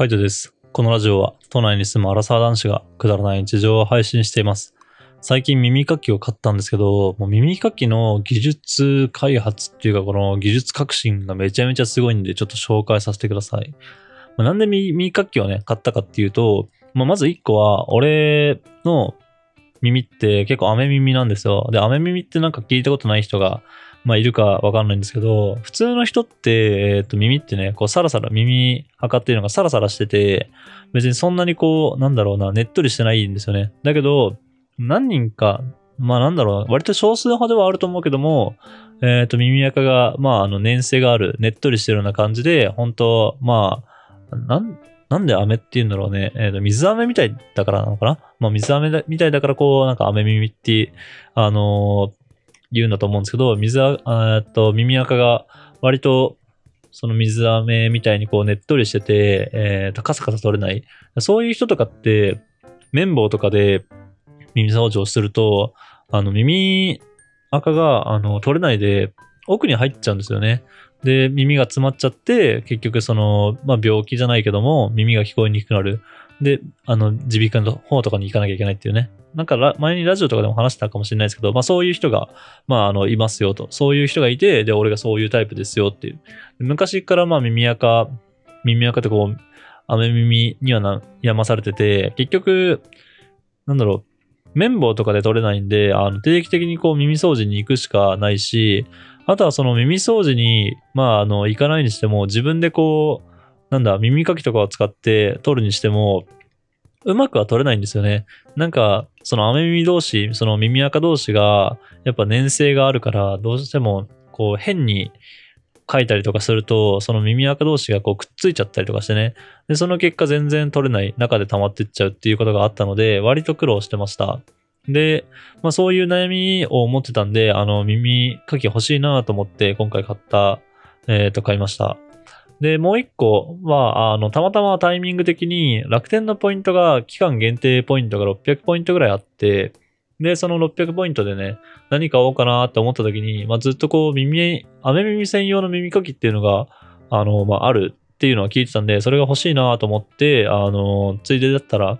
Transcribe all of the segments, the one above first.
カイトです。このラジオは都内に住むアラサー男子がくだらない日常を配信しています。最近耳かきを買ったんですけど、もう耳かきの技術開発っていうかこの技術革新がめちゃめちゃすごいんでちょっと紹介させてください。まあなんで耳かきをね、買ったかっていうと、まあ、まず一個は俺の耳って結構雨耳なんですよ。で、雨耳ってなんか聞いたことない人がまあ、いるかわかんないんですけど、普通の人って、えっ、と、耳ってね、こう、サラサラ、耳測ってるのがサラサラしてて、別にそんなにこう、なんだろうな、ねっとりしてないんですよね。だけど、何人か、まあなんだろうな、割と少数派ではあると思うけども、えっ、と、耳垢が、まあ、あの、粘性がある、ねっとりしてるような感じで、本当まあ、なん、なんで飴って言うんだろうね。えっ、と、水飴みたいだからなのかなまあ、水飴みたいだから、こう、なんか飴耳って、あのー言うんだと思うんですけど、水あ、えっと、耳垢が割と、その水飴みたいにこうねっとりしてて、えっと、カサカサ取れない。そういう人とかって、綿棒とかで耳掃除をすると、あの、耳垢が、あの、取れないで、奥に入っちゃうんですよね。で、耳が詰まっちゃって、結局その、まあ、病気じゃないけども、耳が聞こえにくくなる。で、あの、耳鼻科の方とかに行かなきゃいけないっていうね。なんか、前にラジオとかでも話したかもしれないですけど、まあそういう人が、まああの、いますよと。そういう人がいて、で、俺がそういうタイプですよっていう。昔からまあ耳垢、耳垢ってこう、雨耳にはな、やまされてて、結局、なんだろう、綿棒とかで取れないんで、あの、定期的にこう耳掃除に行くしかないし、あとはその耳掃除に、まああの、行かないにしても、自分でこう、なんだ、耳かきとかを使って取るにしても、うまくは取れないんですよね。なんか、その雨耳同士、その耳垢同士が、やっぱ粘性があるから、どうしても、こう、変に書いたりとかすると、その耳垢同士がこうくっついちゃったりとかしてね。で、その結果全然取れない中で溜まってっちゃうっていうことがあったので、割と苦労してました。で、まあそういう悩みを持ってたんで、あの、耳かき欲しいなと思って今回買った、えっ、と、買いました。で、もう一個は、あの、たまたまタイミング的に楽天のポイントが期間限定ポイントが600ポイントぐらいあって、で、その600ポイントでね、何買おうかなって思った時に、まあ、ずっとこう耳、雨耳専用の耳かきっていうのが、あの、まあ、あるっていうのは聞いてたんで、それが欲しいなと思って、あの、ついでだったら、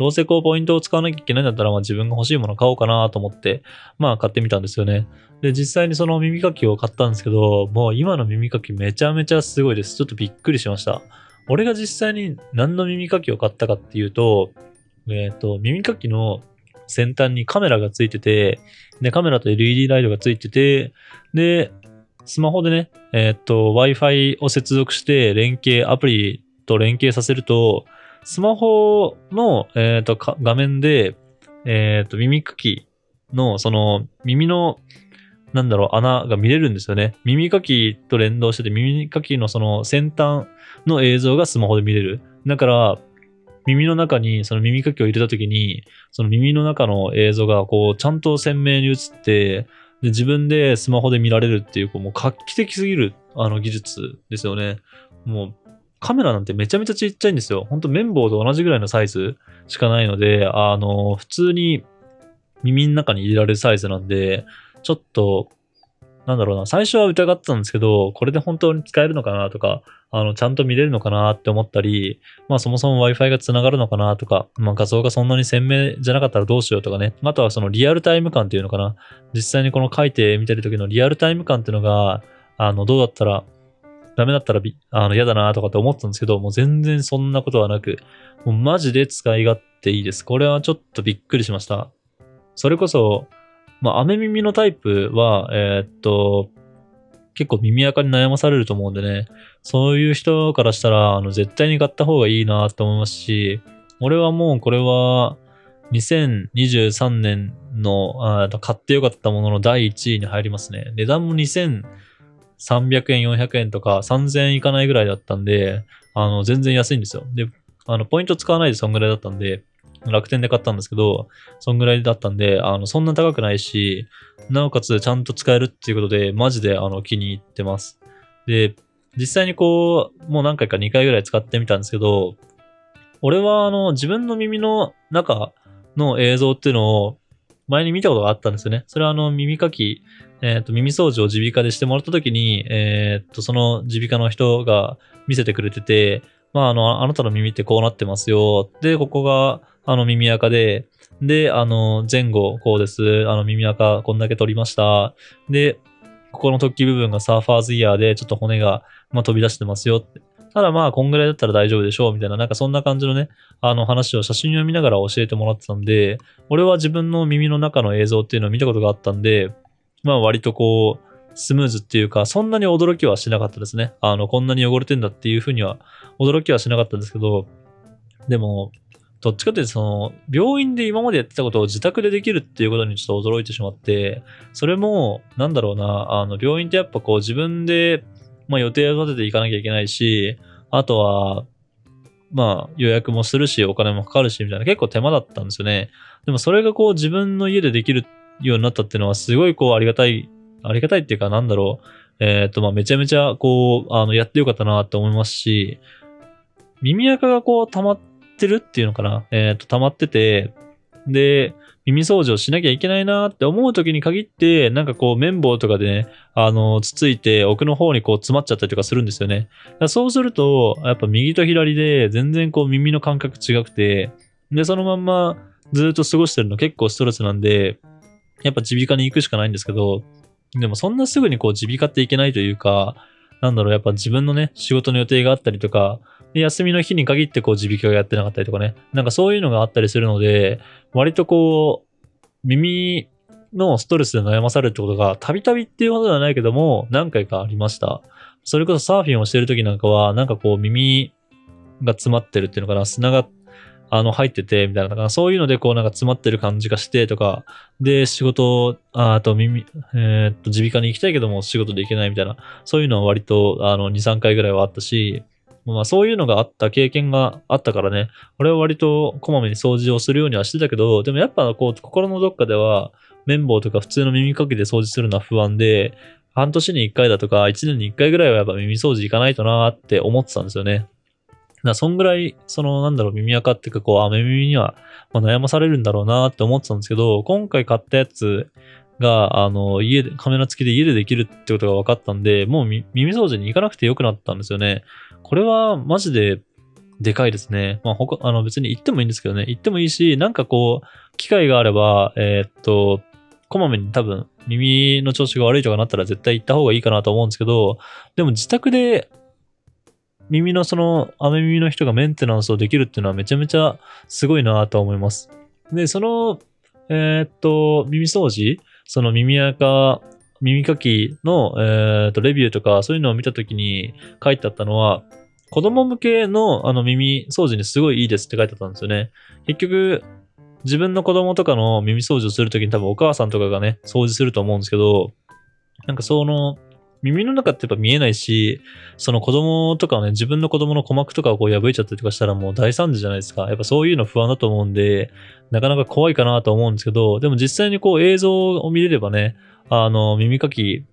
どうせこうポイントを使わなきゃいけないんだったら、まあ、自分が欲しいもの買おうかなと思って、まあ買ってみたんですよね。で、実際にその耳かきを買ったんですけど、もう今の耳かきめちゃめちゃすごいです。ちょっとびっくりしました。俺が実際に何の耳かきを買ったかっていうと、えっ、と、耳かきの先端にカメラがついてて、で、カメラと LED ライトがついてて、で、スマホでね、えっ、と、Wi-Fi を接続して連携、アプリと連携させると、スマホの、えっ、と、画面で、えっ、と、耳かきの、その、耳の、なんだろう、穴が見れるんですよね。耳かきと連動してて、耳かきのその先端の映像がスマホで見れる。だから、耳の中にその耳かきを入れた時に、その耳の中の映像がこう、ちゃんと鮮明に映って、で自分でスマホで見られるっていう、こう、もう画期的すぎる、あの技術ですよね。もう、カメラなんてめちゃめちゃちっちゃいんですよ。ほんと綿棒と同じぐらいのサイズしかないので、あの、普通に耳の中に入れられるサイズなんで、ちょっと、なんだろうな、最初は疑ってたんですけど、これで本当に使えるのかなとか、あの、ちゃんと見れるのかなって思ったり、まあそもそも Wi-Fi が繋がるのかなとか、まあ画像がそんなに鮮明じゃなかったらどうしようとかね、あとはそのリアルタイム感っていうのかな、実際にこの書いてみてる時のリアルタイム感っていうのが、あの、どうだったら、ダメだったらびあの嫌だなとかって思ったんですけど、もう全然そんなことはなく、もうマジで使い勝手いいです。これはちょっとびっくりしました。それこそ、まあ、雨耳のタイプは、えーっと、結構耳垢に悩まされると思うんでね、そういう人からしたら、あの、絶対に買った方がいいなと思いますし、俺はもうこれは、2023年の、買ってよかったものの第1位に入りますね。値段も300円、400円とか3000円いかないぐらいだったんで、あの、全然安いんですよ。で、あの、ポイント使わないでそんぐらいだったんで、楽天で買ったんですけど、そんぐらいだったんで、あの、そんな高くないし、なおかつちゃんと使えるっていうことで、マジであの、気に入ってます。で、実際にこう、もう何回か2回ぐらい使ってみたんですけど、俺はあの、自分の耳の中の映像っていうのを前に見たことがあったんですよね。それはあの、耳かき、えっ、と、耳掃除を耳鼻科でしてもらった時に、えっ、と、その耳鼻科の人が見せてくれてて、まあ、あの、あなたの耳ってこうなってますよ。で、ここが、あの、耳垢で、で、あの、前後、こうです。あの、耳垢、こんだけ取りました。で、ここの突起部分がサーファーズイヤーで、ちょっと骨が、まあ、飛び出してますよって。ただまあ、こんぐらいだったら大丈夫でしょう、みたいな、なんかそんな感じのね、あの話を写真を見ながら教えてもらってたんで、俺は自分の耳の中の映像っていうのを見たことがあったんで、まあ割とこう、スムーズっていうか、そんなに驚きはしなかったですね。あの、こんなに汚れてんだっていうふうには、驚きはしなかったんですけど、でも、どっちかというと、その、病院で今までやってたことを自宅でできるっていうことにちょっと驚いてしまって、それも、なんだろうな、あの、病院ってやっぱこう自分で、まあ予定を立てていかなきゃいけないし、あとは、まあ予約もするし、お金もかかるし、みたいな結構手間だったんですよね。でもそれがこう自分の家でできるようになったっていうのはすごいこうありがたいありがたいっていうか、なんだろう。えっ、ー、と、まあ、めちゃめちゃ、こう、あの、やってよかったなって思いますし、耳垢がこう、溜まってるっていうのかな。えっ、ー、と、溜まってて、で、耳掃除をしなきゃいけないなって思う時に限って、なんかこう綿棒とかでね、あの、つついて奥の方にこう詰まっちゃったりとかするんですよね。そうすると、やっぱ右と左で全然こう耳の感覚違くて、で、そのまんまずっと過ごしてるの結構ストレスなんで、やっぱ耳鼻科に行くしかないんですけど、でもそんなすぐにこう耳鼻科っていけないというか、なんだろう、やっぱ自分のね、仕事の予定があったりとか、休みの日に限ってこう耳鼻科がやってなかったりとかね、なんかそういうのがあったりするので、割とこう、耳のストレスで悩まされるってことが、たびたびっていうことではないけども、何回かありました。それこそサーフィンをしてる時なんかは、なんかこう耳が詰まってるっていうのかな、砂があの、入ってて、みたいな、だからそういうので、こう、なんか詰まってる感じがしてとか、で、仕事、ああと耳、えー、っと、耳鼻科に行きたいけども、仕事で行けないみたいな、そういうのは割と、あの、2、3回ぐらいはあったし、まあ、そういうのがあった経験があったからね、俺は割とこまめに掃除をするようにはしてたけど、でもやっぱ、こう、心のどっかでは、綿棒とか普通の耳かきで掃除するのは不安で、半年に1回だとか、1年に1回ぐらいはやっぱ耳掃除行かないとなーって思ってたんですよね。だそんぐらい、その、なんだろう、耳垢っていうか、こう、雨耳には、ま、悩まされるんだろうなって思ってたんですけど、今回買ったやつが、あの、家で、カメラ付きで家でできるってことが分かったんで、もう耳掃除に行かなくてよくなったんですよね。これは、マジで、でかいですね。まあ、他、あの、別に行ってもいいんですけどね。行ってもいいし、なんかこう、機会があれば、えー、っと、こまめに多分、耳の調子が悪いとかなったら絶対行った方がいいかなと思うんですけど、でも自宅で耳のその、雨耳の人がメンテナンスをできるっていうのはめちゃめちゃすごいなと思います。で、その、えー、っと、耳掃除？その耳垢、耳かきの、えー、っと、レビューとかそういうのを見たときに書いてあったのは、子供向けのあの耳掃除にすごいいいですって書いてあったんですよね。結局、自分の子供とかの耳掃除をするときに多分お母さんとかがね、掃除すると思うんですけど、なんかその、耳の中ってやっぱ見えないし、その子供とかね、自分の子供の鼓膜とかをこう破いちゃったりとかしたらもう大惨事じゃないですか。やっぱそういうの不安だと思うんで、なかなか怖いかなと思うんですけど、でも実際にこう映像を見れればね、あの、耳かき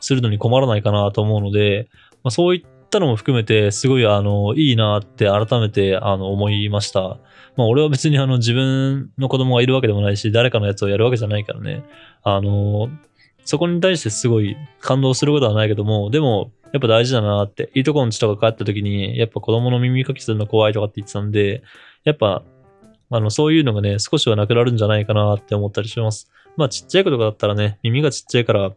するのに困らないかなと思うので、まあ、そういったのも含めて、すごいあの、いいなって改めてあの、思いました。まあ俺は別にあの自分の子供がいるわけでもないし、誰かのやつをやるわけじゃないからね。あの、そこに対してすごい感動することはないけども、でも、やっぱ大事だなって、いいとこの地とか帰った時に、やっぱ子供の耳かきするの怖いとかって言ってたんで、やっぱ、あの、そういうのがね、少しはなくなるんじゃないかなって思ったりします。まあ、ちっちゃい子とかだったらね、耳がちっちゃいから、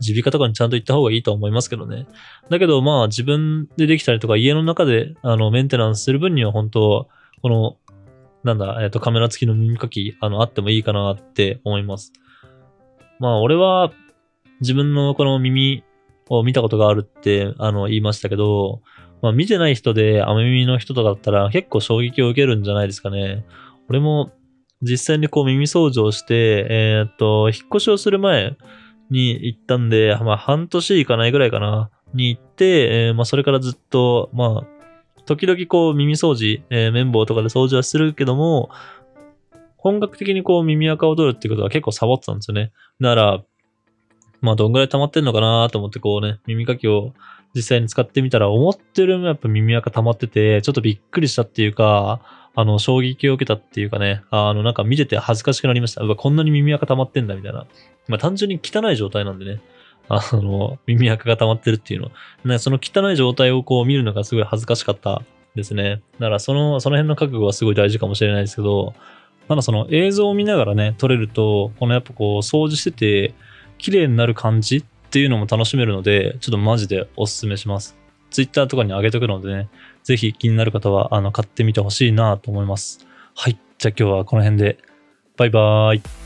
耳鼻科とかにちゃんと行った方がいいと思いますけどね。だけど、まあ、自分でできたりとか、家の中で、あの、メンテナンスする分には、本当この、なんだ、えっ、と、カメラ付きの耳かき、あの、あってもいいかなって思います。まあ、俺は、自分のこの耳を見たことがあるって、あの、言いましたけど、まあ、見てない人で、雨耳の人とかだったら結構衝撃を受けるんじゃないですかね。俺も、実際にこう耳掃除をして、えー、っと、引っ越しをする前に行ったんで、まあ、半年いかないぐらいかな、に行って、えー、まあ、それからずっと、まあ、時々こう耳掃除、えー、綿棒とかで掃除はするけども、本格的にこう耳垢を取るってことは結構サボってたんですよね。なら、まあどんぐらい溜まってんのかなと思ってこうね、耳かきを実際に使ってみたら思ってるよりもやっぱ耳垢溜まってて、ちょっとびっくりしたっていうか、あの、衝撃を受けたっていうかね、あの、なんか見てて恥ずかしくなりました。うわ、こんなに耳垢溜まってんだみたいな。まあ単純に汚い状態なんでね。あの、耳垢が溜まってるっていうの。ね、その汚い状態をこう見るのがすごい恥ずかしかったですね。だからその、その辺の覚悟はすごい大事かもしれないですけど、ただその映像を見ながらね、撮れると、このやっぱこう掃除してて、綺麗になる感じっていうのも楽しめるので、ちょっとマジでおすすめします。Twitter とかに上げとくのでね、ぜひ気になる方は、あの、買ってみてほしいなと思います。はい。じゃあ今日はこの辺で。バイバーイ。